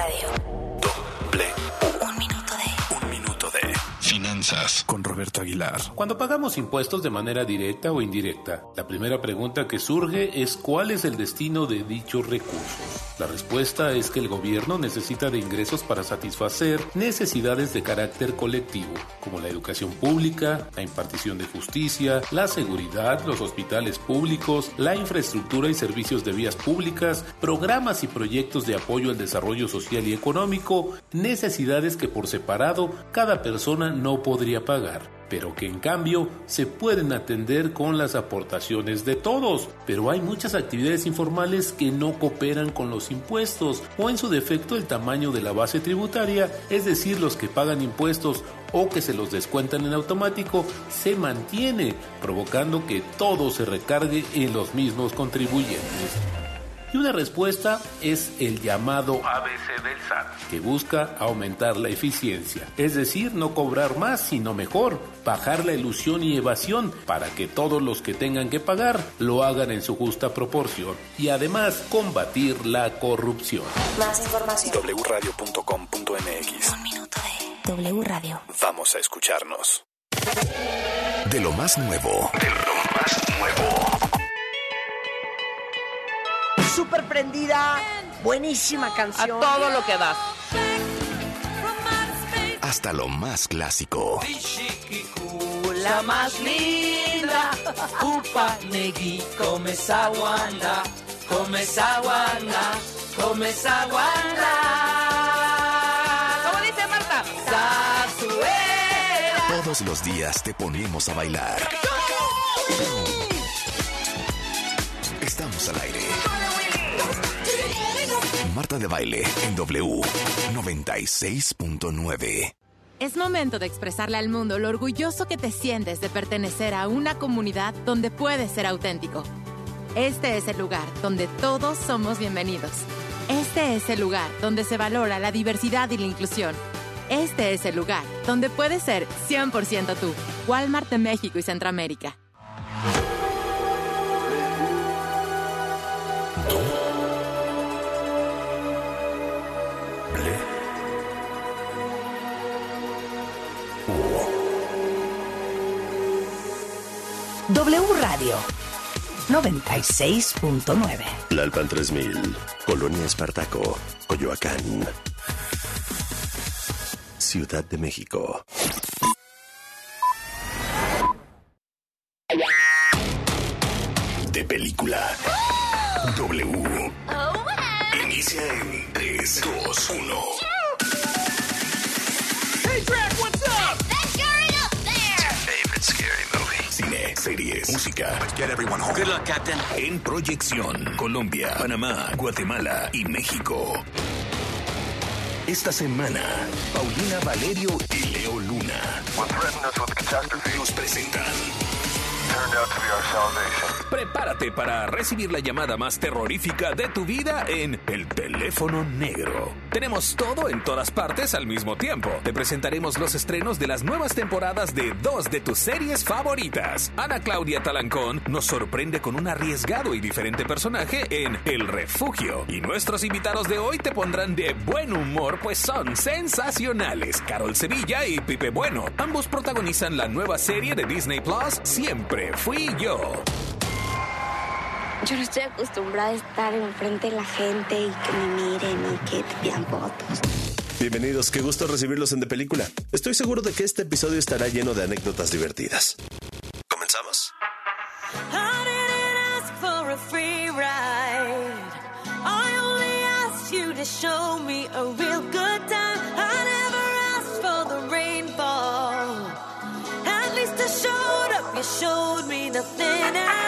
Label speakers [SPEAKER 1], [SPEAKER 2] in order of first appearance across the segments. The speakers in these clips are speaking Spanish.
[SPEAKER 1] Radio.
[SPEAKER 2] Doble
[SPEAKER 1] Un minuto de.
[SPEAKER 2] un minuto de finanzas con Roberto Aguilar.
[SPEAKER 3] Cuando pagamos impuestos de manera directa o indirecta, la primera pregunta que surge es cuál es el destino de dichos recursos. La respuesta es que el gobierno necesita de ingresos para satisfacer necesidades de carácter colectivo, como la educación pública, la impartición de justicia, la seguridad, los hospitales públicos, la infraestructura y servicios de vías públicas, programas y proyectos de apoyo al desarrollo social y económico, necesidades que por separado cada persona no podría pagar pero que en cambio se pueden atender con las aportaciones de todos. Pero hay muchas actividades informales que no cooperan con los impuestos o en su defecto el tamaño de la base tributaria, es decir, los que pagan impuestos o que se los descuentan en automático, se mantiene, provocando que todo se recargue en los mismos contribuyentes. Y una respuesta es el llamado ABC del SAT, que busca aumentar la eficiencia, es decir, no cobrar más, sino mejor, bajar la ilusión y evasión para que todos los que tengan que pagar lo hagan en su justa proporción y además combatir la corrupción.
[SPEAKER 1] Más información.
[SPEAKER 2] wradio.com.mx
[SPEAKER 1] Un minuto de. W Radio.
[SPEAKER 2] Vamos a escucharnos. De lo más nuevo. De lo más nuevo.
[SPEAKER 4] Súper prendida, buenísima
[SPEAKER 5] A
[SPEAKER 4] canción.
[SPEAKER 5] todo lo que das.
[SPEAKER 2] Hasta lo más clásico.
[SPEAKER 5] La más linda.
[SPEAKER 6] Upa negui, come sawana, come sawana, come sawana.
[SPEAKER 5] ¿Cómo dice Marta?
[SPEAKER 2] Todos los días te ponemos a bailar. Marta de baile en W 96.9.
[SPEAKER 7] Es momento de expresarle al mundo lo orgulloso que te sientes de pertenecer a una comunidad donde puedes ser auténtico. Este es el lugar donde todos somos bienvenidos. Este es el lugar donde se valora la diversidad y la inclusión. Este es el lugar donde puedes ser 100% tú. Walmart de México y Centroamérica.
[SPEAKER 4] W Radio 96.9.
[SPEAKER 2] Lalpan 3000, Colonia Espartaco, Coyoacán. Ciudad de México. De película. W. Inicia en 3, 2, 1. Música. get everyone home.
[SPEAKER 6] Good luck, Captain.
[SPEAKER 2] En proyección, Colombia, Panamá, Guatemala y México. Esta semana, Paulina Valerio y Leo Luna nos presentan. Prepárate para recibir la llamada más terrorífica de tu vida en El Teléfono Negro. Tenemos todo en todas partes al mismo tiempo. Te presentaremos los estrenos de las nuevas temporadas de dos de tus series favoritas. Ana Claudia Talancón nos sorprende con un arriesgado y diferente personaje en El Refugio. Y nuestros invitados de hoy te pondrán de buen humor, pues son sensacionales. Carol Sevilla y Pipe Bueno. Ambos protagonizan la nueva serie de Disney Plus, Siempre Fui Yo.
[SPEAKER 8] Yo no estoy acostumbrada a estar enfrente de la gente y que me miren y que te pidan fotos.
[SPEAKER 9] Bienvenidos, qué gusto recibirlos en De Película. Estoy seguro de que este episodio estará lleno de anécdotas divertidas. ¿Comenzamos?
[SPEAKER 10] I didn't ask for a free ride. I only asked you to show nothing at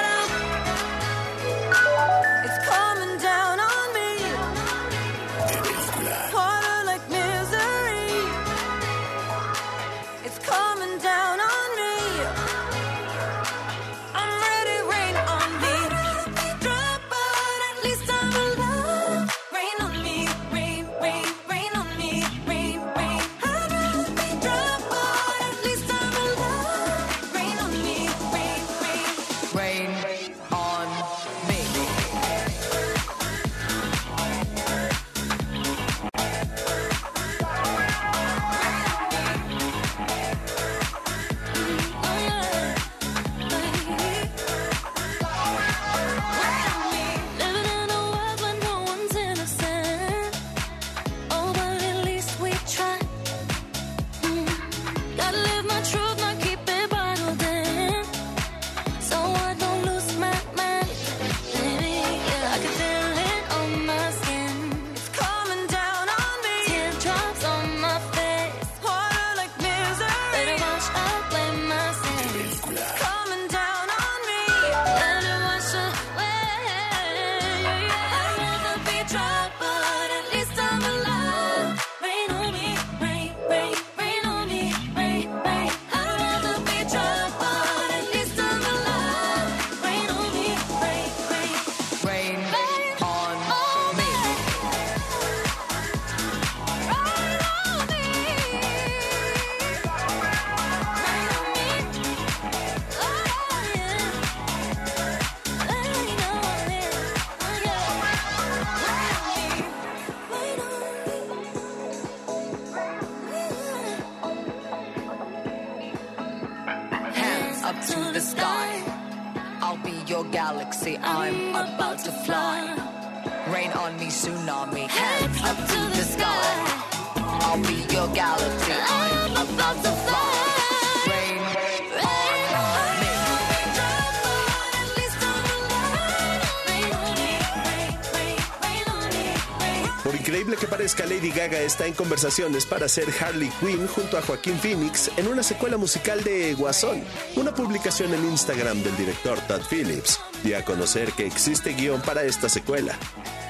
[SPEAKER 9] Gaga está en conversaciones para ser Harley Quinn junto a Joaquín Phoenix en una secuela musical de Guasón, una publicación en Instagram del director Todd Phillips, dio a conocer que existe guion para esta secuela.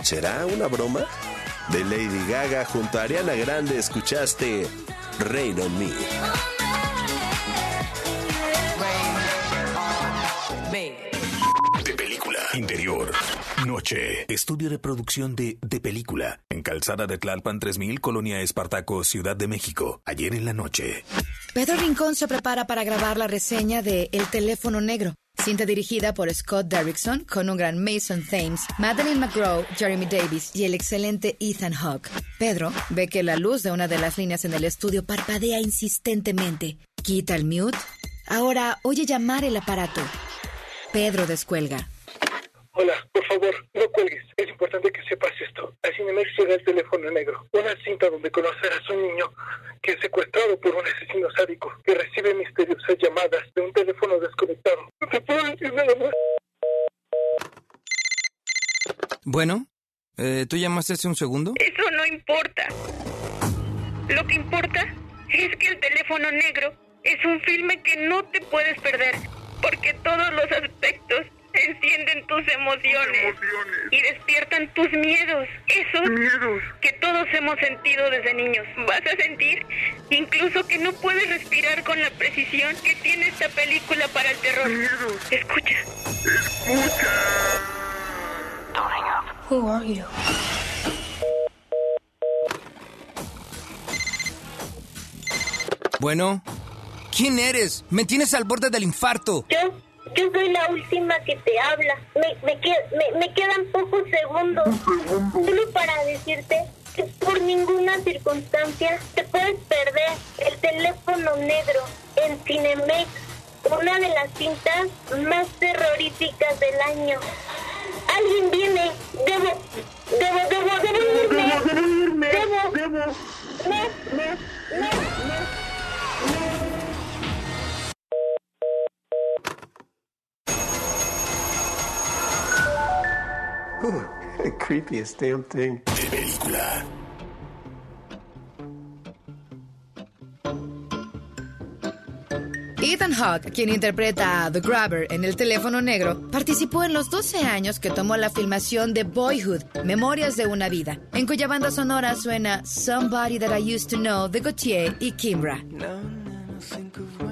[SPEAKER 9] ¿Será una broma? De Lady Gaga junto a Ariana Grande escuchaste Rain on Me.
[SPEAKER 2] Estudio de producción de De Película. En Calzada de Tlalpan 3000, Colonia Espartaco, Ciudad de México. Ayer en la noche.
[SPEAKER 11] Pedro Rincón se prepara para grabar la reseña de El teléfono negro, cinta dirigida por Scott Derrickson con un gran Mason Thames, Madeline McGraw, Jeremy Davis y el excelente Ethan Hawke. Pedro ve que la luz de una de las líneas en el estudio parpadea insistentemente. Quita el mute. Ahora oye llamar el aparato. Pedro descuelga.
[SPEAKER 12] Hola, por favor, no cuelgues. Es importante que sepas esto. A Cinemex llega el teléfono negro, una cinta donde conocerás a un niño que es secuestrado por un asesino sádico que recibe misteriosas llamadas de un teléfono desconectado. No te puedo decir nada más.
[SPEAKER 13] Bueno, eh, ¿tú llamaste hace un segundo?
[SPEAKER 14] Eso no importa. Lo que importa es que el teléfono negro es un filme que no te puedes perder, porque todos los aspectos encienden tus emociones, y despiertan tus miedos, esos que todos hemos sentido desde niños. Vas a sentir incluso que no puedes respirar con la precisión que tiene esta película para el terror. Escucha.
[SPEAKER 1] Who are you?
[SPEAKER 13] Bueno, ¿quién eres? Me tienes al borde del infarto.
[SPEAKER 8] Yo, yo soy la última que te habla. Me, me, que- me- me quedan pocos segundos. Solo para decirte que por ninguna circunstancia te puedes perder el teléfono negro en Cinemex, una de las cintas más terroríficas del año. Alguien viene. Debo, debo, debo, debo irme. Debo, debo. Me, me, me.
[SPEAKER 15] Creepiest damn thing.
[SPEAKER 2] De película.
[SPEAKER 11] Ethan Hawke, quien interpreta a The Grabber en El teléfono negro, participó en los 12 años que tomó la filmación de Boyhood, Memorias de una vida, en cuya banda sonora suena Somebody That I Used to Know de Gautier y Kimbra.
[SPEAKER 6] think of when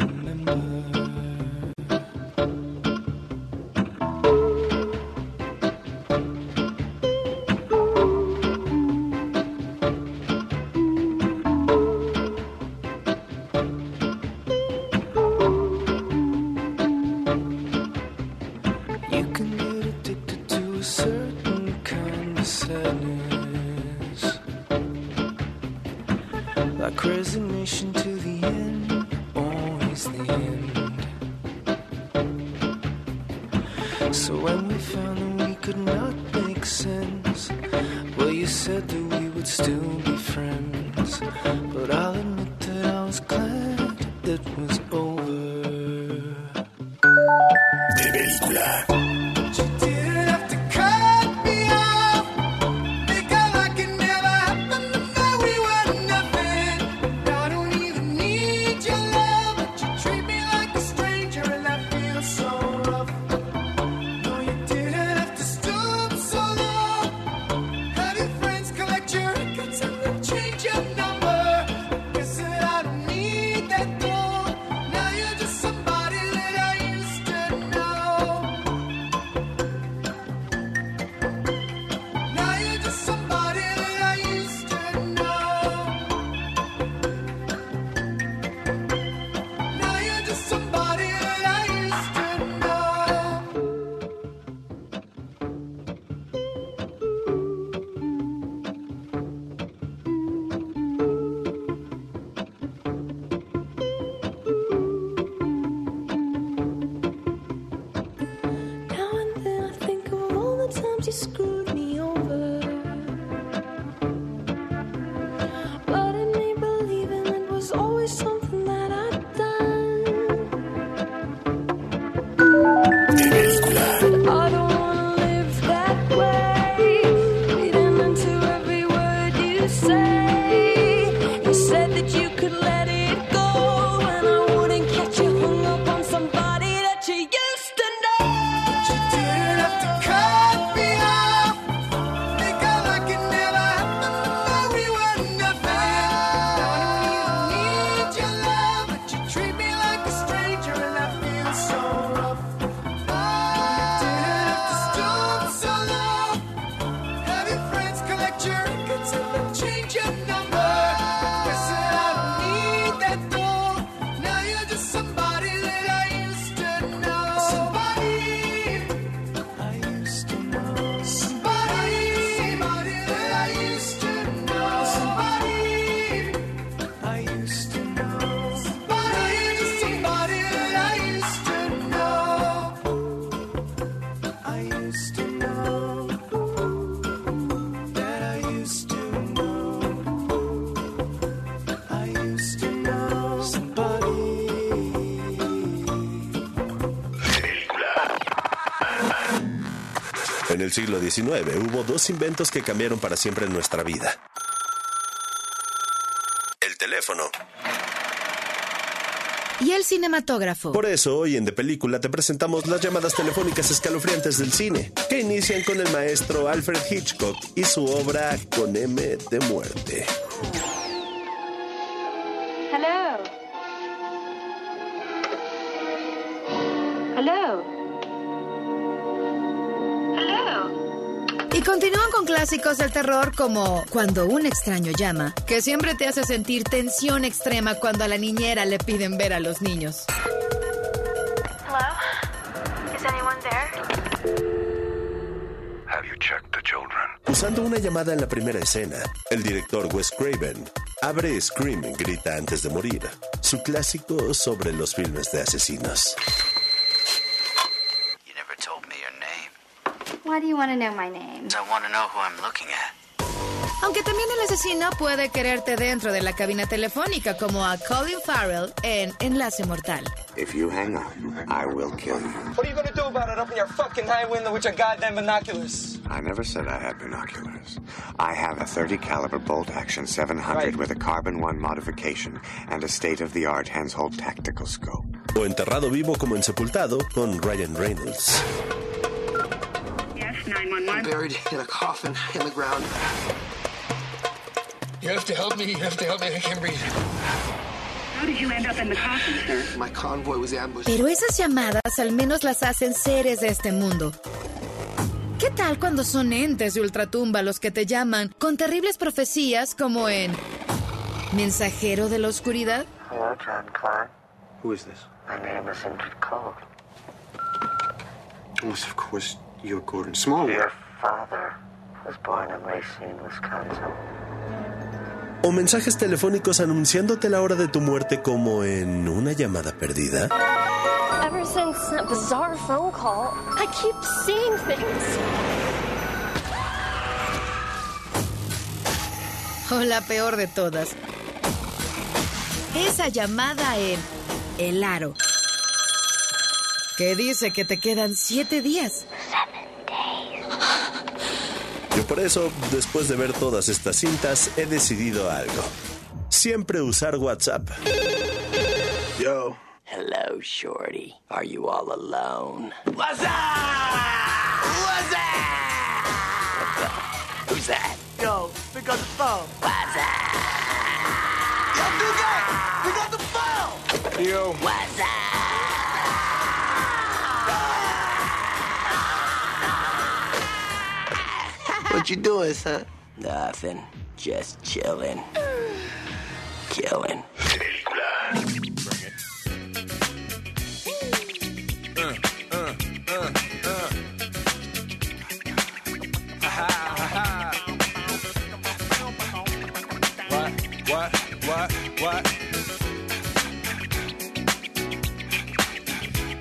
[SPEAKER 9] En el siglo XIX hubo dos inventos que cambiaron para siempre nuestra vida. El teléfono.
[SPEAKER 11] Y el cinematógrafo.
[SPEAKER 9] Por eso hoy en De Película te presentamos las llamadas telefónicas escalofriantes del cine, que inician con el maestro Alfred Hitchcock y su obra Con M de muerte.
[SPEAKER 1] Hello. Hello.
[SPEAKER 11] Y continúan con clásicos del terror como Cuando un extraño llama, que siempre te hace sentir tensión extrema cuando a la niñera le piden ver a los niños.
[SPEAKER 1] Hello? Is anyone there?
[SPEAKER 9] Have you checked the children? Usando una llamada en la primera escena, el director Wes Craven abre Scream Grita antes de morir, su clásico sobre los filmes de asesinos.
[SPEAKER 16] You never told me your name.
[SPEAKER 1] Why do you want to know my name?
[SPEAKER 16] I want to know who I'm looking at.
[SPEAKER 11] Aunque también el asesino puede quererte dentro de la cabina telefónica, como a Colin Farrell en Enlace Mortal.
[SPEAKER 17] If you hang up, I will kill you.
[SPEAKER 18] What are you gonna do about it? Open your fucking high window with your goddamn binoculars.
[SPEAKER 17] I never said I had binoculars. I have a 30 caliber bolt action 700
[SPEAKER 18] Right.
[SPEAKER 17] with a carbon 1 modification and a state-of-the-art hands-hold tactical scope.
[SPEAKER 9] O enterrado vivo como en Sepultado con Ryan Reynolds.
[SPEAKER 18] Yes, 911. I'm buried in a coffin in the ground. You have to help me. You have to help me. I can't breathe.
[SPEAKER 14] How did you end up in the coffin, sir?
[SPEAKER 18] My convoy was ambushed.
[SPEAKER 11] Pero esas llamadas al menos las hacen seres de este mundo. ¿Qué tal cuando son entes de ultratumba los que te llaman con terribles profecías como en Mensajero de la Oscuridad?
[SPEAKER 15] Hello, John Klein.
[SPEAKER 17] Who is this?
[SPEAKER 15] My name is Indrid Cole.
[SPEAKER 17] Unless, of course, you're Gordon Smallwood.
[SPEAKER 15] Your father was born in Racine, Wisconsin.
[SPEAKER 9] O mensajes telefónicos anunciándote la hora de tu muerte como en una llamada perdida.
[SPEAKER 1] Ever since that bizarre phone call, I keep seeing things.
[SPEAKER 11] O la peor de todas. Esa llamada en El Aro. Que dice que te quedan siete días.
[SPEAKER 9] Por eso, después de ver todas estas cintas, he decidido algo. Siempre usar WhatsApp.
[SPEAKER 19] Yo. Hello, Shorty. Are you all alone?
[SPEAKER 6] What's up? What's up?
[SPEAKER 19] Who's that?
[SPEAKER 6] Yo, pick up the phone.
[SPEAKER 19] What's up?
[SPEAKER 6] Yo, pick up the phone.
[SPEAKER 18] Yo.
[SPEAKER 19] What's up?
[SPEAKER 6] What you doing, son?
[SPEAKER 19] Nothing. Just chilling. Killing.
[SPEAKER 2] What, uh, uh, uh, what, what, what?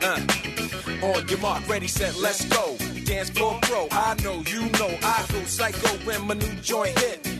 [SPEAKER 2] Uh. On your mark, ready, set, let's go.
[SPEAKER 20] Dance floor pro. I know, you know, I go psycho when my new joint hit.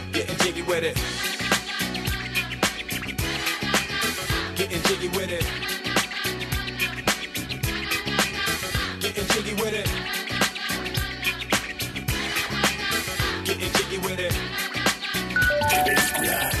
[SPEAKER 20] Getting jiggy with it. Getting jiggy with it. Getting jiggy with it. Getting jiggy with it. What?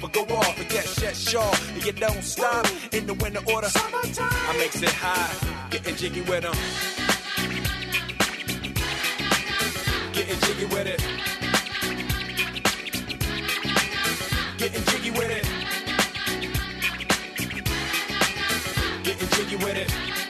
[SPEAKER 20] but go off. But yes, yes, sure. And you don't stop in the winter order. Summertime. I makes it high, getting jiggy with them. Getting jiggy with it. Getting jiggy with it. Getting jiggy with it.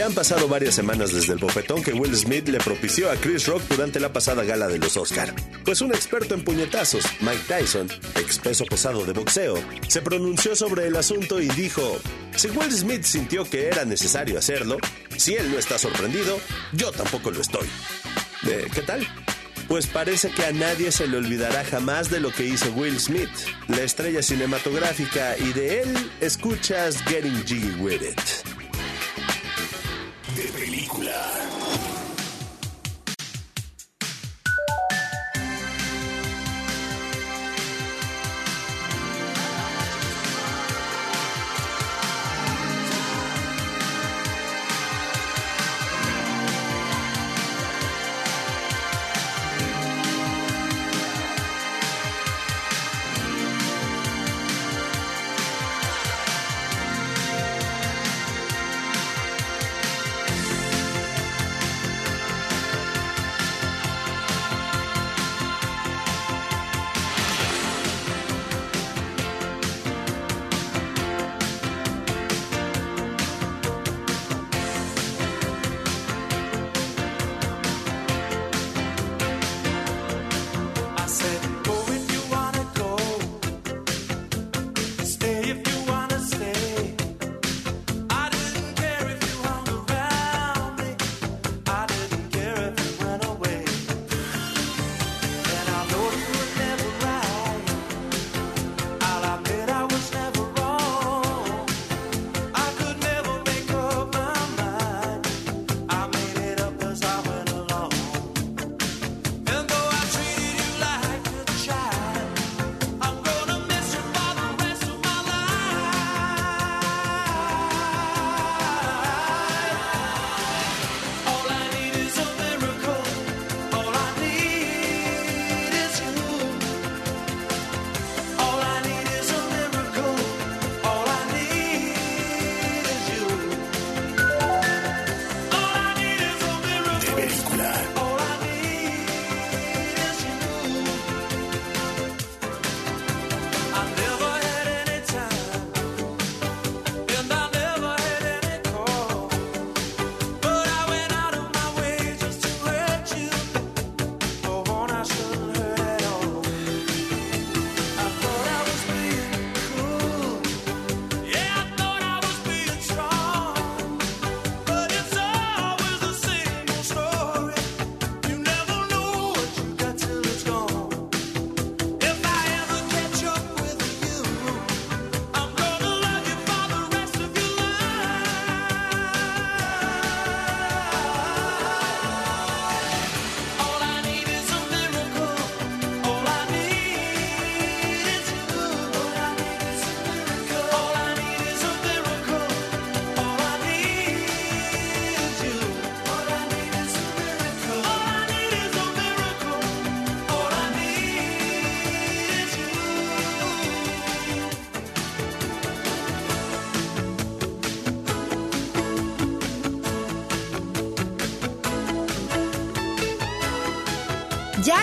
[SPEAKER 9] Ya han pasado varias semanas desde el bofetón que Will Smith le propició a Chris Rock durante la pasada gala de los Oscar. Pues un experto en puñetazos, Mike Tyson, ex peso pesado de boxeo, se pronunció sobre el asunto y dijo, si Will Smith sintió que era necesario hacerlo, si él no está sorprendido, yo tampoco lo estoy. Eh, ¿Qué tal? Pues parece que a nadie se le olvidará jamás de lo que hizo Will Smith, la estrella cinematográfica, y de él escuchas Getting Jiggy With It.
[SPEAKER 21] De película.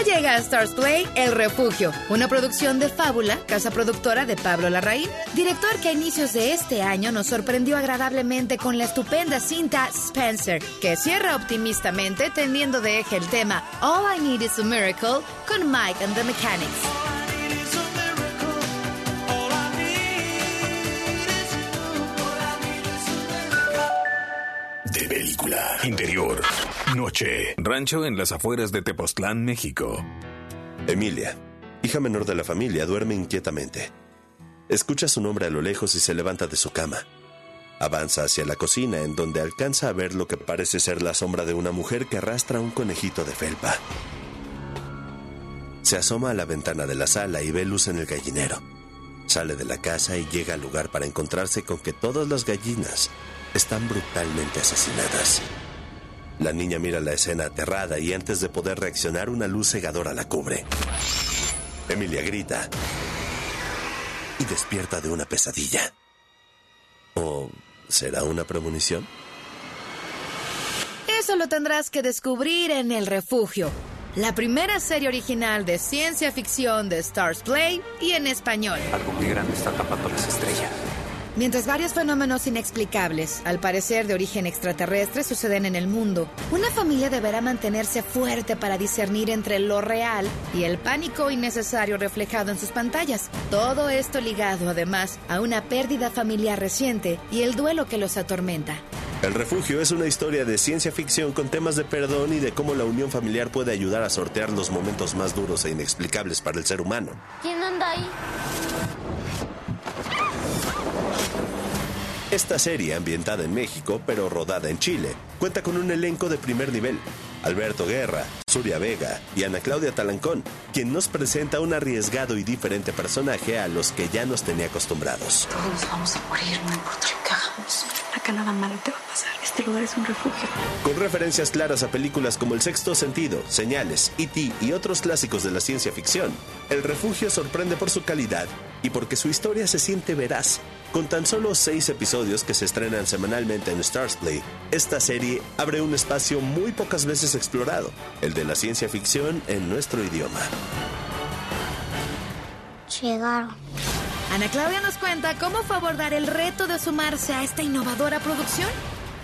[SPEAKER 11] Llega a Stars Play El Refugio, una producción de Fábula, casa productora de Pablo Larraín, director que a inicios de este año nos sorprendió agradablemente con la estupenda cinta Spencer, que cierra optimistamente teniendo de eje el tema All I Need Is a Miracle con Mike and the Mechanics.
[SPEAKER 2] De película. Interior. Rancho en las afueras de Tepoztlán, México.
[SPEAKER 9] Emilia, hija menor de la familia, duerme inquietamente. Escucha su nombre a lo lejos y se levanta de su cama. Avanza hacia la cocina en donde alcanza a ver lo que parece ser la sombra de una mujer que arrastra un conejito de felpa. Se asoma a la ventana de la sala y ve luz en el gallinero. Sale de la casa y llega al lugar para encontrarse con que todas las gallinas están brutalmente asesinadas. La niña mira la escena aterrada y antes de poder reaccionar una luz cegadora la cubre. Emilia grita y despierta de una pesadilla. ¿O será una premonición?
[SPEAKER 11] Eso lo tendrás que descubrir en El Refugio, la primera serie original de ciencia ficción de Stars Play y en español.
[SPEAKER 22] Algo muy grande está tapando las estrellas.
[SPEAKER 11] Mientras varios fenómenos inexplicables, al parecer de origen extraterrestre, suceden en el mundo, una familia deberá mantenerse fuerte para discernir entre lo real y el pánico innecesario reflejado en sus pantallas. Todo esto ligado, además, a una pérdida familiar reciente y el duelo que los atormenta.
[SPEAKER 9] El refugio es una historia de ciencia ficción con temas de perdón y de cómo la unión familiar puede ayudar a sortear los momentos más duros e inexplicables para el ser humano.
[SPEAKER 8] ¿Quién anda ahí?
[SPEAKER 9] Esta serie, ambientada en México, pero rodada en Chile, cuenta con un elenco de primer nivel. Alberto Guerra, Surya Vega y Ana Claudia Talancón, quien nos presenta un arriesgado y diferente personaje a los que ya nos tenía acostumbrados.
[SPEAKER 21] Todos vamos a morir, no importa lo que hagamos. Acá nada malo te va a pasar. Este lugar es un refugio.
[SPEAKER 9] Con referencias claras a películas como El Sexto Sentido, Señales, E.T. y otros clásicos de la ciencia ficción, El Refugio sorprende por su calidad y porque su historia se siente veraz. Con tan solo seis episodios que se estrenan semanalmente en Stars Play, esta serie abre un espacio muy pocas veces explorado, el de la ciencia ficción en nuestro idioma.
[SPEAKER 8] Llegaron.
[SPEAKER 11] Ana Claudia nos cuenta cómo fue abordar el reto de sumarse a esta innovadora producción,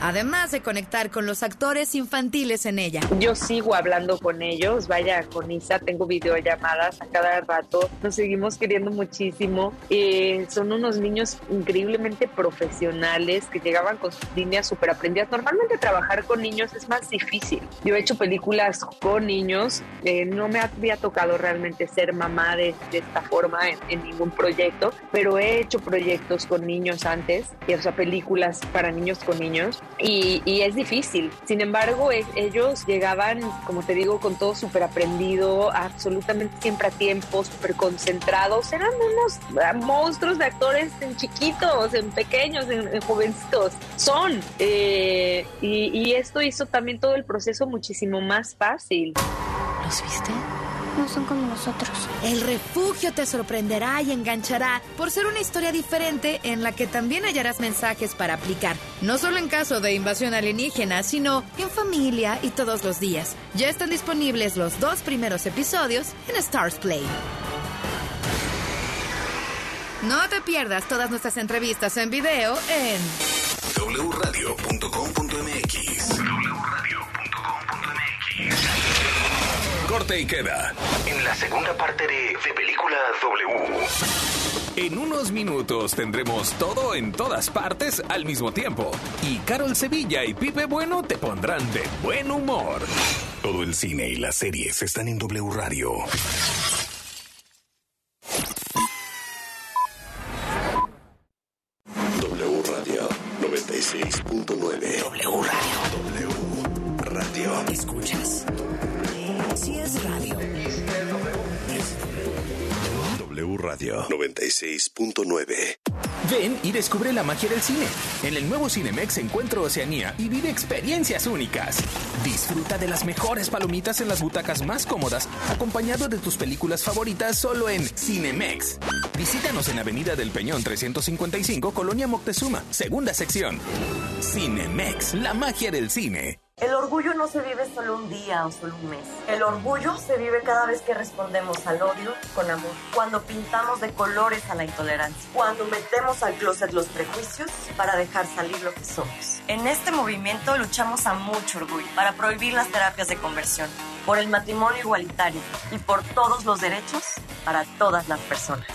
[SPEAKER 11] además de conectar con los actores infantiles en ella.
[SPEAKER 23] Yo sigo hablando con ellos, vaya, con Isa tengo videollamadas a cada rato, nos seguimos queriendo muchísimo. Eh, son unos niños increíblemente profesionales que llegaban con sus líneas súper aprendidas. Normalmente trabajar con niños es más difícil. Yo he hecho películas con niños, eh, no me había tocado realmente ser mamá de, de esta forma en, en ningún proyecto, pero he hecho proyectos con niños antes, y, o sea, películas para niños con niños y, es difícil. Sin embargo, e- ellos llegaban, como te digo, con todo súper aprendido, absolutamente siempre a tiempo, súper concentrados. Eran unos ah, monstruos de actores en chiquitos, en pequeños, en, en jovencitos. Son. eh, y esto hizo también todo el proceso muchísimo más fácil.
[SPEAKER 11] ¿Los viste?
[SPEAKER 8] Son como nosotros.
[SPEAKER 11] El refugio te sorprenderá y enganchará por ser una historia diferente en la que también hallarás mensajes para aplicar, no solo en caso de invasión alienígena, sino en familia y todos los días. Ya están disponibles los dos primeros episodios en Stars Play. No te pierdas todas nuestras entrevistas en video en
[SPEAKER 2] wradio.com.mx Corte y queda.
[SPEAKER 16] En la segunda parte de De Película W.
[SPEAKER 2] En unos minutos tendremos todo en todas partes al mismo tiempo. Y Carol Sevilla y Pipe Bueno te pondrán de buen humor. Todo el cine y las series están en W Radio.
[SPEAKER 9] W Radio 96.9. W Radio. Radio 96.9.
[SPEAKER 2] Ven y descubre la magia del cine. En el nuevo Cinemex Encuentro Oceanía y vive experiencias únicas. Disfruta de las mejores palomitas en las butacas más cómodas, acompañado de tus películas favoritas solo en Cinemex. Visítanos en Avenida del Peñón 355, Colonia Moctezuma, segunda sección. Cinemex, la magia del cine.
[SPEAKER 24] El orgullo no se vive solo un día o solo un mes. El orgullo se vive cada vez que respondemos al odio con amor. Cuando pintamos de colores a la intolerancia. Cuando metemos al closet los prejuicios para dejar salir lo que somos. En este movimiento luchamos a mucho orgullo para prohibir las terapias de conversión, por el matrimonio igualitario y por todos los derechos para todas las personas.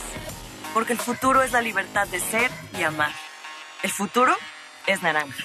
[SPEAKER 24] Porque el futuro es la libertad de ser y amar. El futuro es naranja.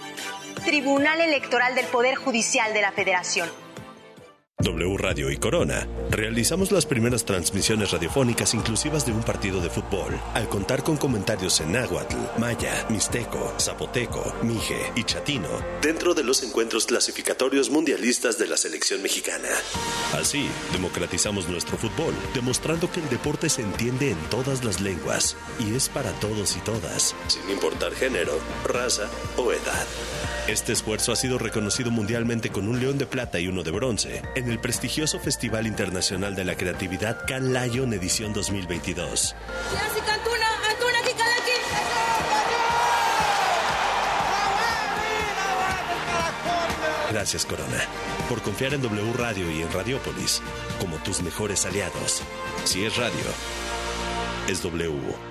[SPEAKER 25] Tribunal Electoral del Poder Judicial de la Federación.
[SPEAKER 9] W Radio y Corona realizamos las primeras transmisiones radiofónicas inclusivas de un partido de fútbol al contar con comentarios en náhuatl, maya, mixteco, zapoteco, mije y chatino dentro de los encuentros clasificatorios mundialistas de la selección mexicana. Así, democratizamos nuestro fútbol, demostrando que el deporte se entiende en todas las lenguas y es para todos y todas, sin importar género, raza o edad. Este esfuerzo ha sido reconocido mundialmente con un león de plata y uno de bronce en el prestigioso Festival Internacional de la Creatividad Can Lion edición 2022. Gracias Corona por confiar en W Radio y en Radiopolis como tus mejores aliados. Si es radio, es W.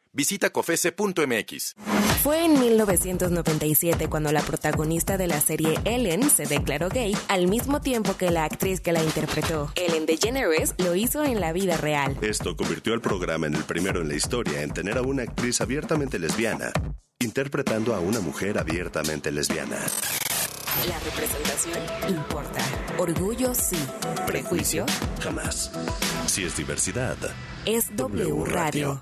[SPEAKER 26] Visita cofese.mx.
[SPEAKER 27] Fue en 1997 cuando la protagonista de la serie Ellen se declaró gay, al mismo tiempo que la actriz que la interpretó, Ellen DeGeneres, lo hizo en la vida real.
[SPEAKER 9] Esto convirtió al programa en el primero en la historia en tener a una actriz abiertamente lesbiana, interpretando a una mujer abiertamente lesbiana.
[SPEAKER 27] La representación importa. Orgullo sí. Prejuicio
[SPEAKER 9] Jamás. Si es diversidad,
[SPEAKER 27] es W Radio.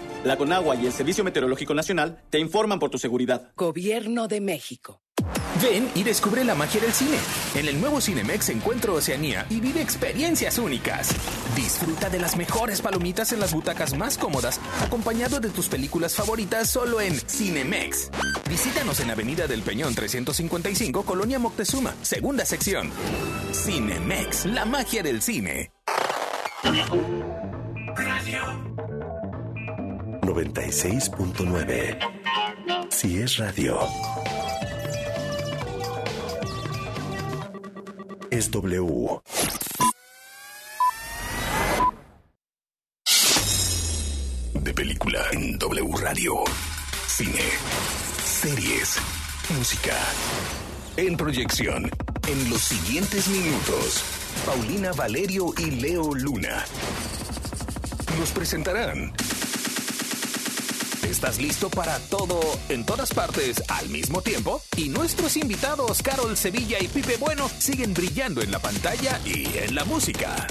[SPEAKER 28] La Conagua y el Servicio Meteorológico Nacional te informan por tu seguridad.
[SPEAKER 29] Gobierno de México.
[SPEAKER 2] Ven y descubre la magia del cine. En el nuevo Cinemex Encuentro Oceanía y vive experiencias únicas. Disfruta de las mejores palomitas en las butacas más cómodas, acompañado de tus películas favoritas solo en Cinemex. Visítanos en Avenida del Peñón 355, Colonia Moctezuma, segunda sección. Cinemex, la magia del cine.
[SPEAKER 9] 96.9. Si es radio, es W.
[SPEAKER 2] De película en W Radio. Cine, series, música. En proyección, en los siguientes minutos, Paulina Valerio y Leo Luna nos presentarán. ¿Estás listo para todo en todas partes al mismo tiempo? Y nuestros invitados Carol Sevilla y Pipe Bueno siguen brillando en la pantalla y en la música.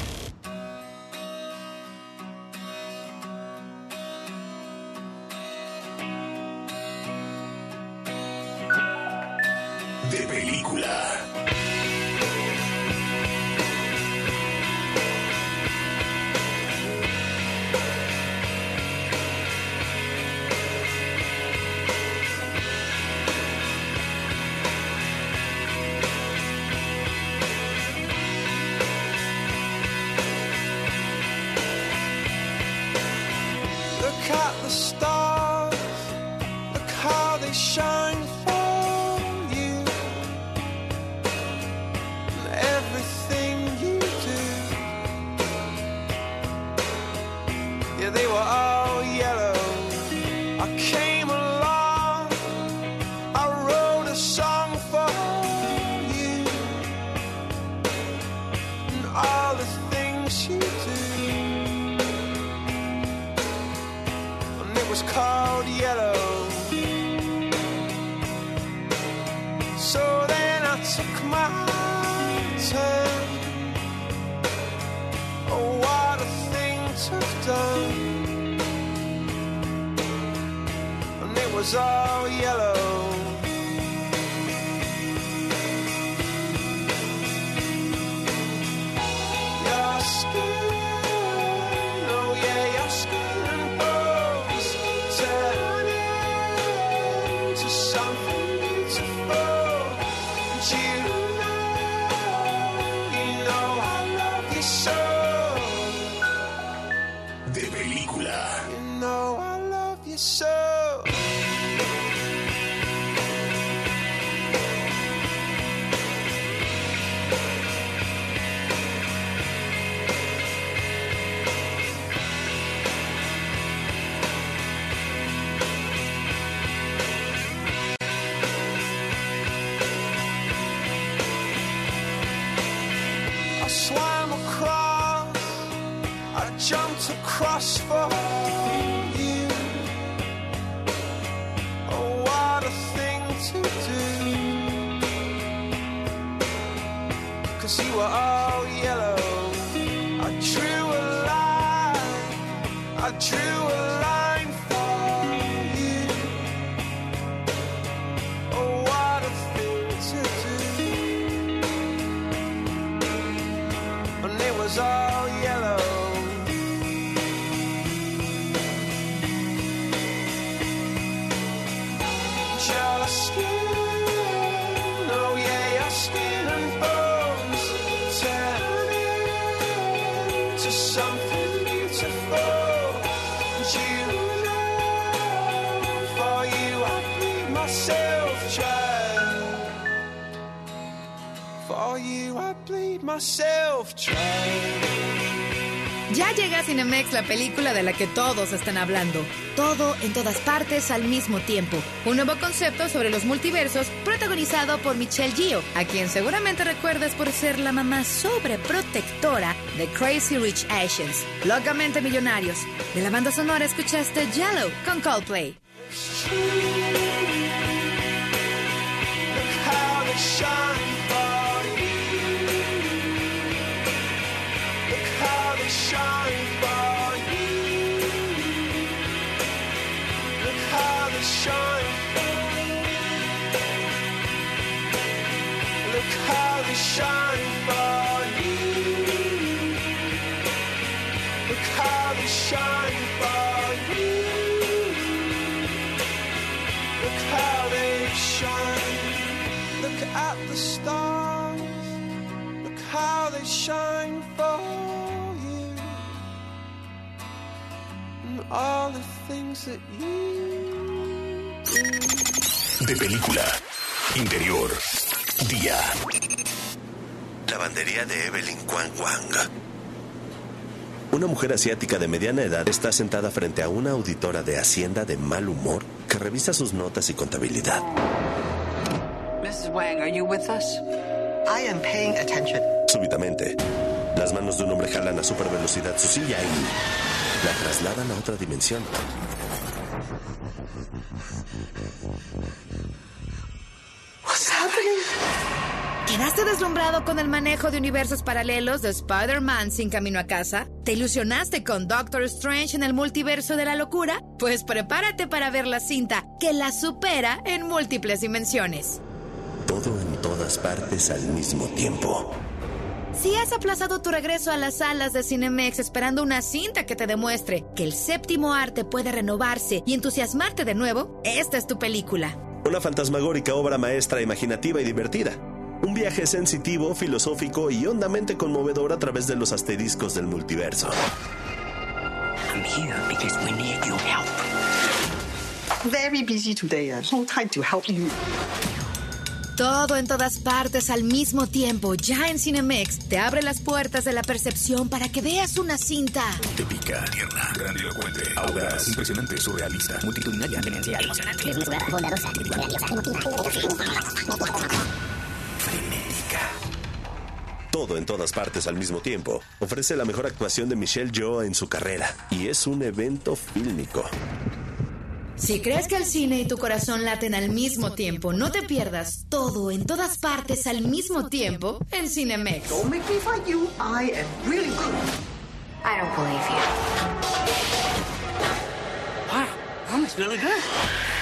[SPEAKER 11] Ya llega a Cinemex la película de la que todos están hablando. Todo en todas partes al mismo tiempo. Un nuevo concepto sobre los multiversos protagonizado por Michelle Gio, a quien seguramente recuerdas por ser la mamá sobreprotectora de Crazy Rich Asians. Locamente millonarios. De la banda sonora escuchaste Yellow con Coldplay.
[SPEAKER 30] All the things that you
[SPEAKER 2] De película. Interior. Día.
[SPEAKER 9] Lavandería de Evelyn Kwang Wang. Una mujer asiática de mediana edad está sentada frente a una auditora de Hacienda de mal humor que revisa sus notas y contabilidad.
[SPEAKER 31] Mrs. Wang, are you with us? I am paying attention.
[SPEAKER 9] Súbitamente, las manos de un hombre jalan a super velocidad su silla y la trasladan a otra dimensión.
[SPEAKER 11] ¿Quedaste deslumbrado con el manejo de universos paralelos de Spider-Man sin camino a casa? ¿Te ilusionaste con Doctor Strange en el multiverso de la locura? Pues prepárate para ver la cinta que la supera en múltiples dimensiones.
[SPEAKER 9] Todo en todas partes al mismo tiempo.
[SPEAKER 11] Si has aplazado tu regreso a las salas de Cinemex esperando una cinta que te demuestre que el séptimo arte puede renovarse y entusiasmarte de nuevo, esta es tu película.
[SPEAKER 9] Una fantasmagórica obra maestra imaginativa y divertida. Un viaje sensitivo, filosófico y hondamente conmovedor a través de los asteriscos del multiverso.
[SPEAKER 29] I'm here because we need your help. Very busy today. No time to help you.
[SPEAKER 11] Todo en todas partes al mismo tiempo, ya en Cinemex, te abre las puertas de la percepción para que veas una cinta.
[SPEAKER 2] Épica, tierna, grandilocuente, audaz, impresionante, surrealista, multitudinaria, demencial, emocionante, bondadosa,
[SPEAKER 9] frenética. Todo en todas partes al mismo tiempo. Ofrece la mejor actuación de Michelle Yeoh en su carrera y es un evento fílmico.
[SPEAKER 11] Si crees que el cine y tu corazón laten al mismo tiempo, no te pierdas todo en todas partes al mismo tiempo en Cinemex.
[SPEAKER 29] Don't make me fight you. I am really good.
[SPEAKER 25] I don't believe you.
[SPEAKER 29] Wow, that was really good.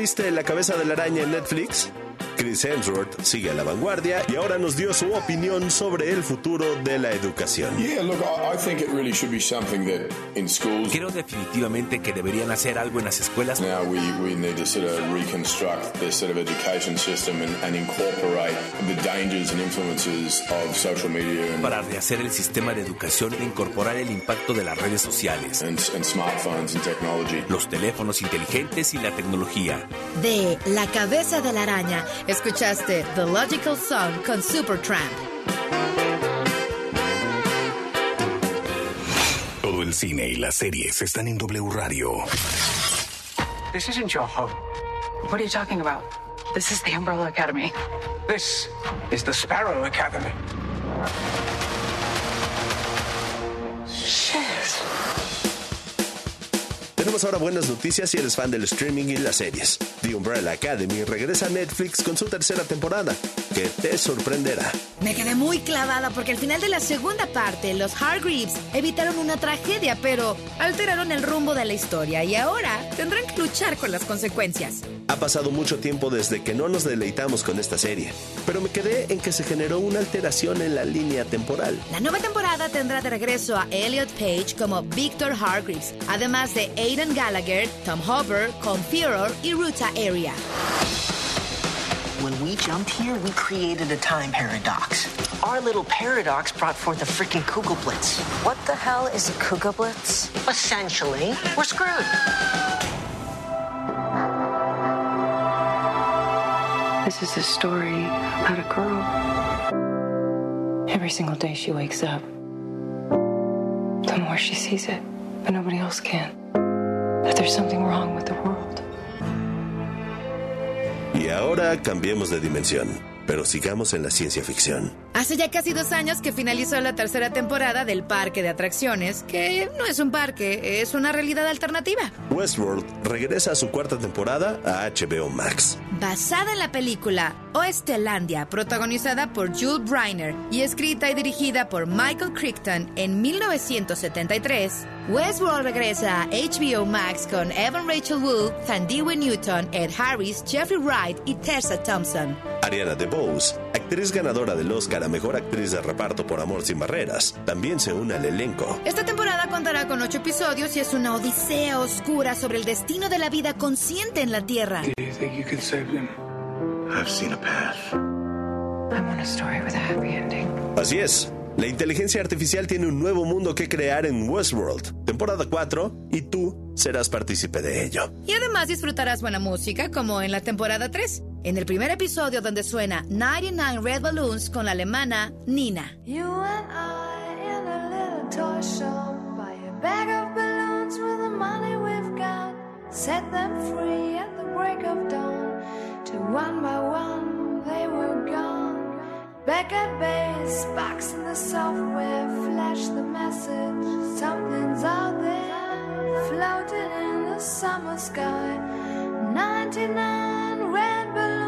[SPEAKER 9] Viste La cabeza de la araña en Netflix? Chris Hemsworth sigue a la vanguardia y ahora nos dio su opinión sobre el futuro de la educación.
[SPEAKER 32] Yeah, look, I, I think it really should be something that in schools.
[SPEAKER 33] Creo definitivamente que deberían hacer algo en las escuelas.
[SPEAKER 32] Now we, we need to sort of reconstruct the sort of education system and, and incorporate the dangers and influences of social media and,
[SPEAKER 33] Para rehacer el sistema de educación e incorporar el impacto de las redes sociales,
[SPEAKER 32] and, and smartphones and technology.
[SPEAKER 33] los teléfonos inteligentes y la tecnología.
[SPEAKER 11] De La cabeza de la araña, escuchaste The Logical Song con Supertramp.
[SPEAKER 2] Todo el cine y las series están en W Radio.
[SPEAKER 31] This isn't your home. What are you talking about? This is the Umbrella Academy.
[SPEAKER 34] This is the Sparrow Academy.
[SPEAKER 9] Ahora buenas noticias si eres fan del streaming y las series. The Umbrella Academy regresa a Netflix con su tercera temporada, que te sorprenderá.
[SPEAKER 11] Me quedé muy clavada porque al final de la segunda parte, los Hargreaves evitaron una tragedia, pero alteraron el rumbo de la historia y ahora tendrán que luchar con las consecuencias.
[SPEAKER 9] Ha pasado mucho tiempo desde que no nos deleitamos con esta serie, pero me quedé en que se generó una alteración en la línea temporal.
[SPEAKER 11] La nueva temporada tendrá de regreso a Elliot Page como Victor Hargreaves, además de Aidan Gallagher, Tom Hopper, Colm Fearer y Ruta Area.
[SPEAKER 29] When we jumped here, we created a time paradox. Our little paradox brought forth a freaking Kugelblitz.
[SPEAKER 24] What the hell is a Kugelblitz?
[SPEAKER 29] Essentially, we're screwed.
[SPEAKER 35] This is a story about a girl. Every single day she wakes up, the more she sees it, but nobody else can. That there's something wrong with the world.
[SPEAKER 9] Y ahora cambiemos de dimensión, pero sigamos en la ciencia ficción.
[SPEAKER 11] Hace ya casi dos años que finalizó la tercera temporada del parque de atracciones, que no es un parque, es una realidad alternativa.
[SPEAKER 9] Westworld regresa a su cuarta temporada a HBO Max.
[SPEAKER 11] Basada en la película Oestelandia, protagonizada por Jules Briner y escrita y dirigida por Michael Crichton en 1973, Westworld regresa a HBO Max con Evan Rachel Wood, Thandiwe Newton, Ed Harris, Jeffrey Wright y Tessa Thompson.
[SPEAKER 9] Ariana DeBose, actriz ganadora del Oscar a Mejor Actriz de Reparto por Amor Sin Barreras, también se une al elenco.
[SPEAKER 11] Esta temporada contará con ocho episodios y es una odisea oscura sobre el destino de la vida consciente en la Tierra.
[SPEAKER 34] Do you think you can save them?
[SPEAKER 29] I've seen a path.
[SPEAKER 35] I want a story with a happy ending.
[SPEAKER 9] Así es. La inteligencia artificial tiene un nuevo mundo que crear en Westworld, temporada 4, y tú serás partícipe de ello.
[SPEAKER 11] Y además disfrutarás buena música como en la temporada 3, en el primer episodio donde suena 99 Red Balloons con la alemana Nina.
[SPEAKER 30] You and I in a little toy shop buy a bag of balloons with the money we've got. Set them free at the break of dawn. To one by one they were gone. Back at base, box in the software, flash the message. Something's out there, floating in the summer sky. 99 red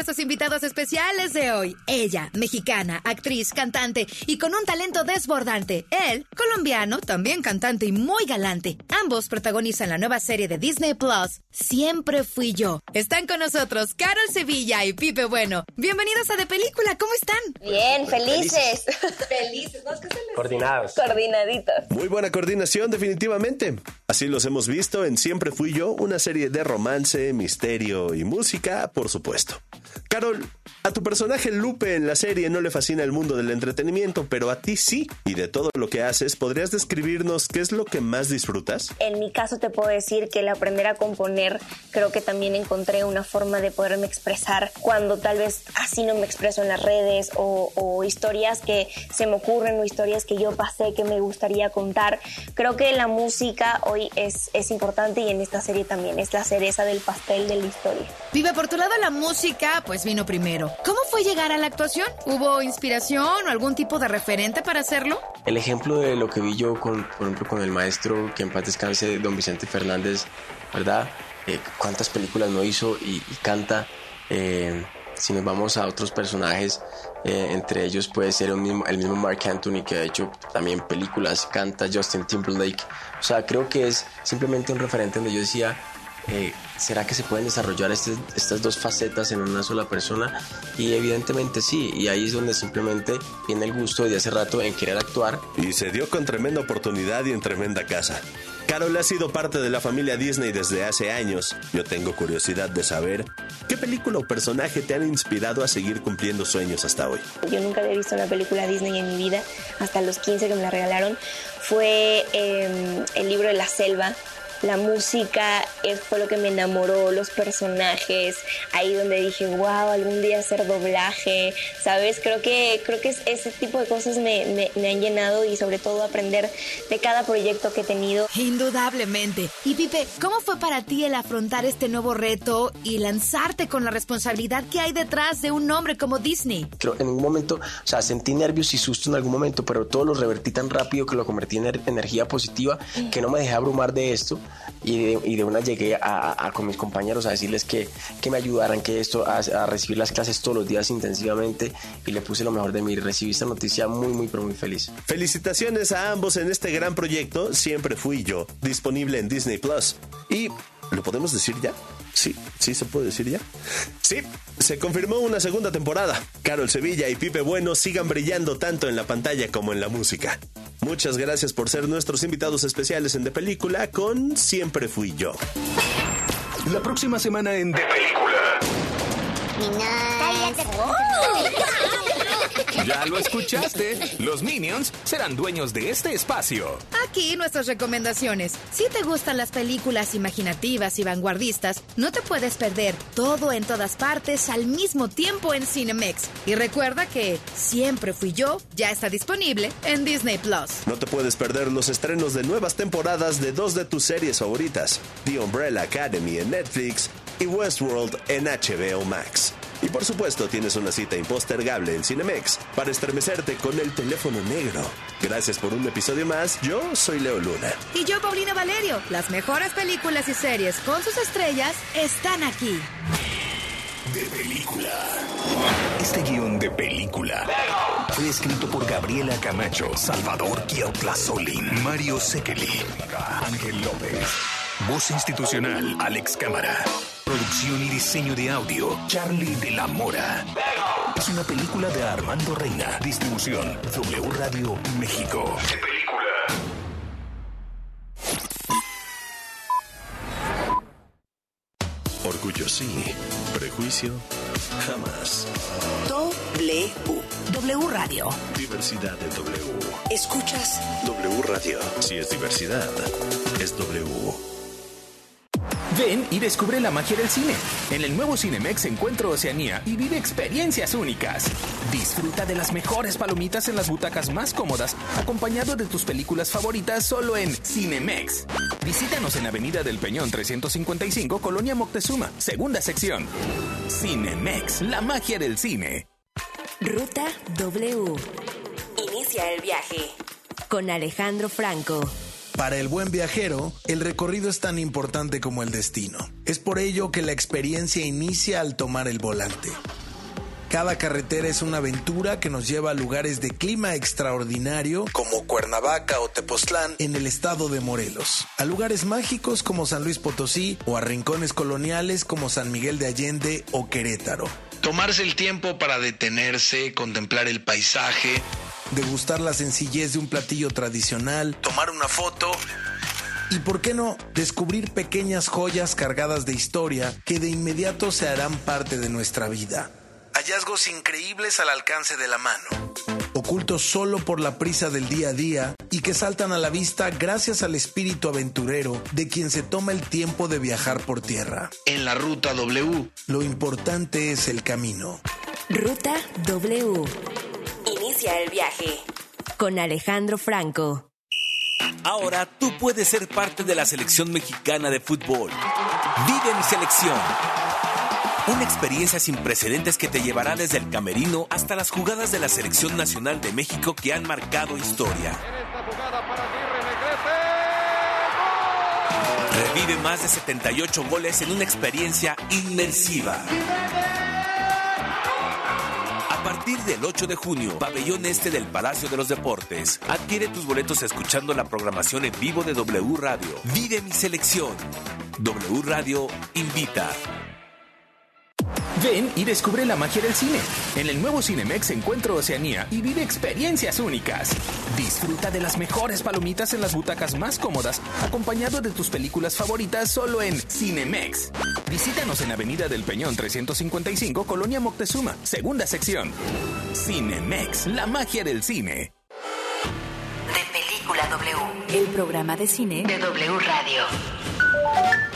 [SPEAKER 11] nuestros invitados especiales de hoy. Ella, mexicana, actriz, cantante y con un talento desbordante. Él, colombiano, también cantante y muy galante. Ambos protagonizan la nueva serie de Disney Plus, Siempre Fui Yo. Están con nosotros Carol Sevilla y Pipe Bueno. Bienvenidos a De Película, ¿cómo están?
[SPEAKER 36] Bien, felices.
[SPEAKER 24] Felices,
[SPEAKER 37] Coordinados.
[SPEAKER 36] Coordinaditos.
[SPEAKER 9] Muy buena coordinación, definitivamente. Así los hemos visto en Siempre Fui Yo, una serie de romance, misterio y música, por supuesto. Carol, a tu personaje Lupe en la serie no le fascina el mundo del entretenimiento, pero a ti sí. Y de todo lo que haces, ¿podrías describirnos qué es lo que más disfrutas?
[SPEAKER 36] En mi caso te puedo decir que el aprender a componer creo que también encontré una forma de poderme expresar cuando tal vez así no me expreso en las redes o, o historias que se me ocurren o historias que yo pasé que me gustaría contar. Creo que la música hoy es, es importante y en esta serie también es la cereza del pastel de la historia.
[SPEAKER 11] Pipe, por tu lado la música, pues vino primero. ¿Cómo fue llegar a la actuación? ¿Hubo inspiración o algún tipo de referente para hacerlo?
[SPEAKER 37] El ejemplo de lo que vi yo, con, por ejemplo, con el maestro que en paz descanse, don Vicente Fernández, ¿verdad? Eh, ¿Cuántas películas no hizo y, y canta? Eh, si nos vamos a otros personajes, eh, entre ellos puede ser un mismo- el mismo Mark Anthony que ha hecho también películas, canta Justin Timberlake. O sea, creo que es simplemente un referente donde yo decía, eh, ¿será que se pueden desarrollar este- estas dos facetas en una sola persona? Y evidentemente sí, y ahí es donde simplemente viene el gusto de hace rato en querer actuar.
[SPEAKER 9] Y se dio con tremenda oportunidad y en tremenda casa. Carol ha sido parte de la familia Disney desde hace años. Yo tengo curiosidad de saber qué película o personaje te han inspirado a seguir cumpliendo sueños hasta hoy.
[SPEAKER 36] Yo nunca había visto una película Disney en mi vida, hasta los 15 que me la regalaron. Fue eh, el libro de la selva. La música es, fue lo que me enamoró, los personajes, ahí donde dije, wow, algún día hacer doblaje, ¿sabes? Creo que, creo que es- ese tipo de cosas me, me- me han llenado y sobre todo aprender de cada proyecto que he tenido.
[SPEAKER 11] Indudablemente. Y Pipe, ¿cómo fue para ti el afrontar este nuevo reto y lanzarte con la responsabilidad que hay detrás de un nombre como Disney?
[SPEAKER 37] Creo en ningún momento, o sea, sentí nervios y susto en algún momento, pero todo lo revertí tan rápido que lo convertí en ener- energía positiva que no me dejé abrumar de esto y de, una llegué a con mis compañeros a decirles que, que me ayudaran, que esto, a, a recibir las clases todos los días intensivamente y le puse lo mejor de mí. Recibí esta noticia muy, muy, pero muy feliz.
[SPEAKER 9] Felicitaciones a ambos en este gran proyecto, Siempre Fui Yo, disponible en Disney Plus. Y, ¿lo podemos decir ya? Sí, sí se puede decir ya. Sí, se confirmó una segunda temporada. Carol Sevilla y Pipe Bueno sigan brillando tanto en la pantalla como en la música. Muchas gracias por ser nuestros invitados especiales en De Película con Siempre Fui Yo.
[SPEAKER 2] La próxima semana en De Película. Ya lo escuchaste. Los Minions serán dueños de este espacio.
[SPEAKER 11] Aquí nuestras recomendaciones. Si te gustan las películas imaginativas y vanguardistas, no te puedes perder todo en todas partes al mismo tiempo en Cinemex. Y recuerda que Siempre Fui Yo ya está disponible en Disney Plus.
[SPEAKER 9] No te puedes perder los estrenos de nuevas temporadas de dos de tus series favoritas, The Umbrella Academy en Netflix y Westworld en HBO Max. Y por supuesto tienes una cita impostergable en Cinemex para estremecerte con el teléfono negro. Gracias por un episodio más, yo soy Leo Luna.
[SPEAKER 11] Y yo, Paulina Valerio, las mejores películas y series con sus estrellas están aquí.
[SPEAKER 2] De película. Este guion de película fue escrito por Gabriela Camacho, Salvador Solín, Mario Sekeli, Ángel López. Voz institucional, Alex Cámara. Producción y diseño de audio, Charlie de la Mora. Es una película de Armando Reina. Distribución, W Radio México. Película.
[SPEAKER 9] Orgullo sí, prejuicio jamás.
[SPEAKER 38] W. W Radio.
[SPEAKER 9] Diversidad de W.
[SPEAKER 38] ¿Escuchas?
[SPEAKER 9] W Radio. Si es diversidad, es W.
[SPEAKER 2] Ven y descubre la magia del cine. En el nuevo Cinemex Encuentro Oceanía y vive experiencias únicas. Disfruta de las mejores palomitas en las butacas más cómodas, acompañado de tus películas favoritas solo en Cinemex. Visítanos en Avenida del Peñón 355, Colonia Moctezuma, segunda sección. Cinemex, la magia del cine.
[SPEAKER 27] Ruta W. Inicia el viaje con Alejandro Franco.
[SPEAKER 39] Para el buen viajero, el recorrido es tan importante como el destino. Es por ello que la experiencia inicia al tomar el volante. Cada carretera es una aventura que nos lleva a lugares de clima extraordinario como Cuernavaca o Tepoztlán en el estado de Morelos, a lugares mágicos como San Luis Potosí o a rincones coloniales como San Miguel de Allende o Querétaro. Tomarse el tiempo para detenerse, contemplar el paisaje, degustar la sencillez de un platillo tradicional, tomar una foto y, ¿por qué no?, descubrir pequeñas joyas cargadas de historia que de inmediato se harán parte de nuestra vida. Hallazgos increíbles al alcance de la mano, ocultos solo por la prisa del día a día y que saltan a la vista gracias al espíritu aventurero de quien se toma el tiempo de viajar por tierra. En la Ruta W, lo importante es el camino.
[SPEAKER 27] Ruta W. Inicia el viaje con Alejandro Franco.
[SPEAKER 20] Ahora tú puedes ser parte de la selección mexicana de fútbol. Vive mi selección. Una experiencia sin precedentes que te llevará desde el camerino hasta las jugadas de la selección nacional de México que han marcado historia. Revive más de 78 goles en una experiencia inmersiva. Partir del 8 de junio, pabellón este del Palacio de los Deportes. Adquiere tus boletos escuchando la programación en vivo de W Radio. Vive mi selección. W Radio invita.
[SPEAKER 2] Ven y descubre la magia del cine. En el nuevo Cinemex Encuentro Oceanía y vive experiencias únicas. Disfruta de las mejores palomitas en las butacas más cómodas, acompañado de tus películas favoritas solo en Cinemex. Visítanos en Avenida del Peñón 355, Colonia Moctezuma, segunda sección. Cinemex, la magia del cine.
[SPEAKER 27] De Película W. El programa de cine de W Radio.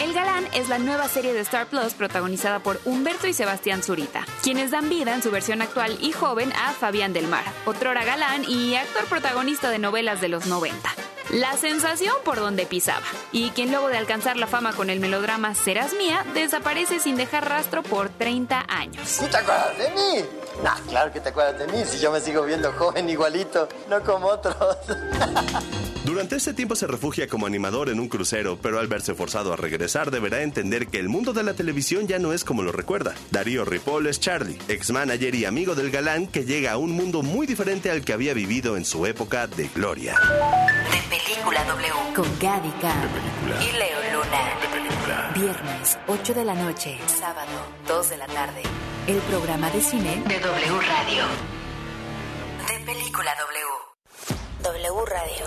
[SPEAKER 40] El Galán es la nueva serie de Star Plus protagonizada por Humberto y Sebastián Zurita, quienes dan vida en su versión actual y joven a Fabián del Mar, otrora galán y actor protagonista de novelas de los 90. La sensación por donde pisaba, y quien luego de alcanzar la fama con el melodrama Serás Mía, desaparece sin dejar rastro por 30 años.
[SPEAKER 24] ¿Tú te acuerdas de mí? Nah, claro que te acuerdas de mí, si yo me sigo viendo joven igualito, no como otros.
[SPEAKER 9] Durante este tiempo se refugia como animador en un crucero, pero al verse forzado a regresar deberá entender que el mundo de la televisión ya no es como lo recuerda. Darío Ripoll es Charlie, ex manager y amigo del galán que llega a un mundo muy diferente al que había vivido en su época de gloria.
[SPEAKER 27] De Película W. Con Gaby Khan y Leo Luna. Viernes, 8 de la noche. Sábado, 2 de la tarde. El programa de cine de W Radio. De Película W. W Radio.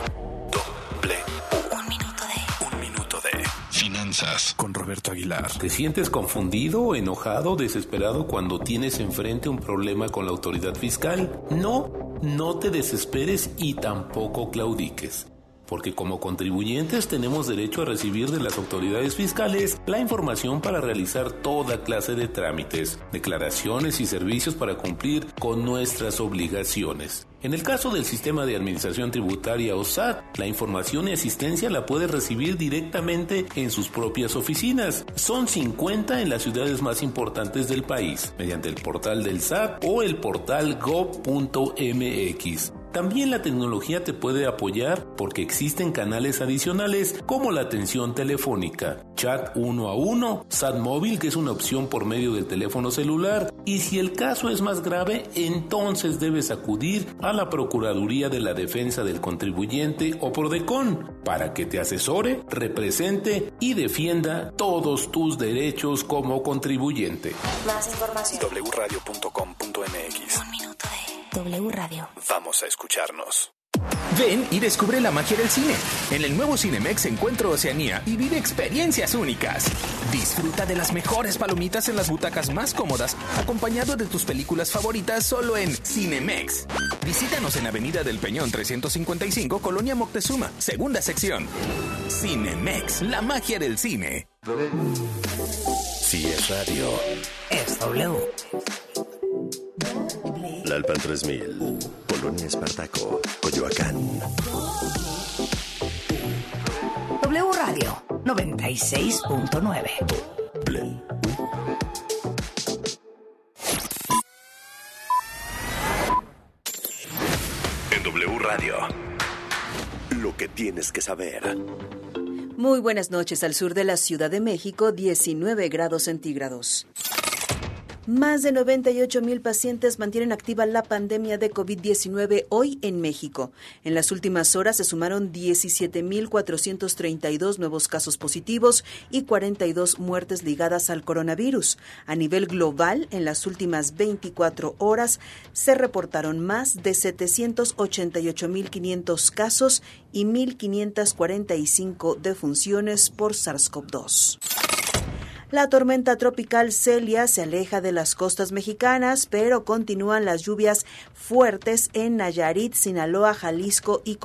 [SPEAKER 2] Un minuto de. Un minuto de. Finanzas con Roberto Aguilar.
[SPEAKER 3] ¿Te sientes confundido, enojado, desesperado cuando tienes enfrente un problema con la autoridad fiscal? No, no te desesperes y tampoco claudiques. Porque como contribuyentes tenemos derecho a recibir de las autoridades fiscales la información para realizar toda clase de trámites, declaraciones y servicios para cumplir con nuestras obligaciones. En el caso del sistema de administración tributaria o SAT, la información y asistencia la puede recibir directamente en sus propias oficinas. Son 50 en las ciudades más importantes del país, mediante el portal del SAT o el portal go.mx. También la tecnología te puede apoyar porque existen canales adicionales como la atención telefónica, chat uno a uno, SAT móvil que es una opción por medio del teléfono celular y si el caso es más grave entonces debes acudir a la Procuraduría de la Defensa del Contribuyente o Prodecon para que te asesore, represente y defienda todos tus derechos como contribuyente.
[SPEAKER 27] Más información.
[SPEAKER 2] wradio.com.mx
[SPEAKER 27] W Radio.
[SPEAKER 2] Vamos a escucharnos. Ven y descubre la magia del cine. En el nuevo Cinemex Encuentro Oceanía y vive experiencias únicas. Disfruta de las mejores palomitas en las butacas más cómodas, acompañado de tus películas favoritas solo en Cinemex. Visítanos en Avenida del Peñón 355, Colonia Moctezuma, segunda sección. Cinemex, la magia del cine. Si es radio,
[SPEAKER 27] es W.
[SPEAKER 9] Lalpan 3000, Polonia Espartaco, Coyoacán.
[SPEAKER 38] W Radio 96.9.
[SPEAKER 2] En W Radio,
[SPEAKER 41] lo que tienes que saber. Muy buenas noches al sur de la Ciudad de México, 19 grados centígrados. Más de 98 mil pacientes mantienen activa la pandemia de COVID-19 hoy en México. En las últimas horas se sumaron 17.432 nuevos casos positivos y 42 muertes ligadas al coronavirus. A nivel global, en las últimas 24 horas se reportaron más de 788.500 casos y 1.545 defunciones por SARS-CoV-2. La tormenta tropical Celia se aleja de las costas mexicanas, pero continúan las lluvias fuertes en Nayarit, Sinaloa, Jalisco y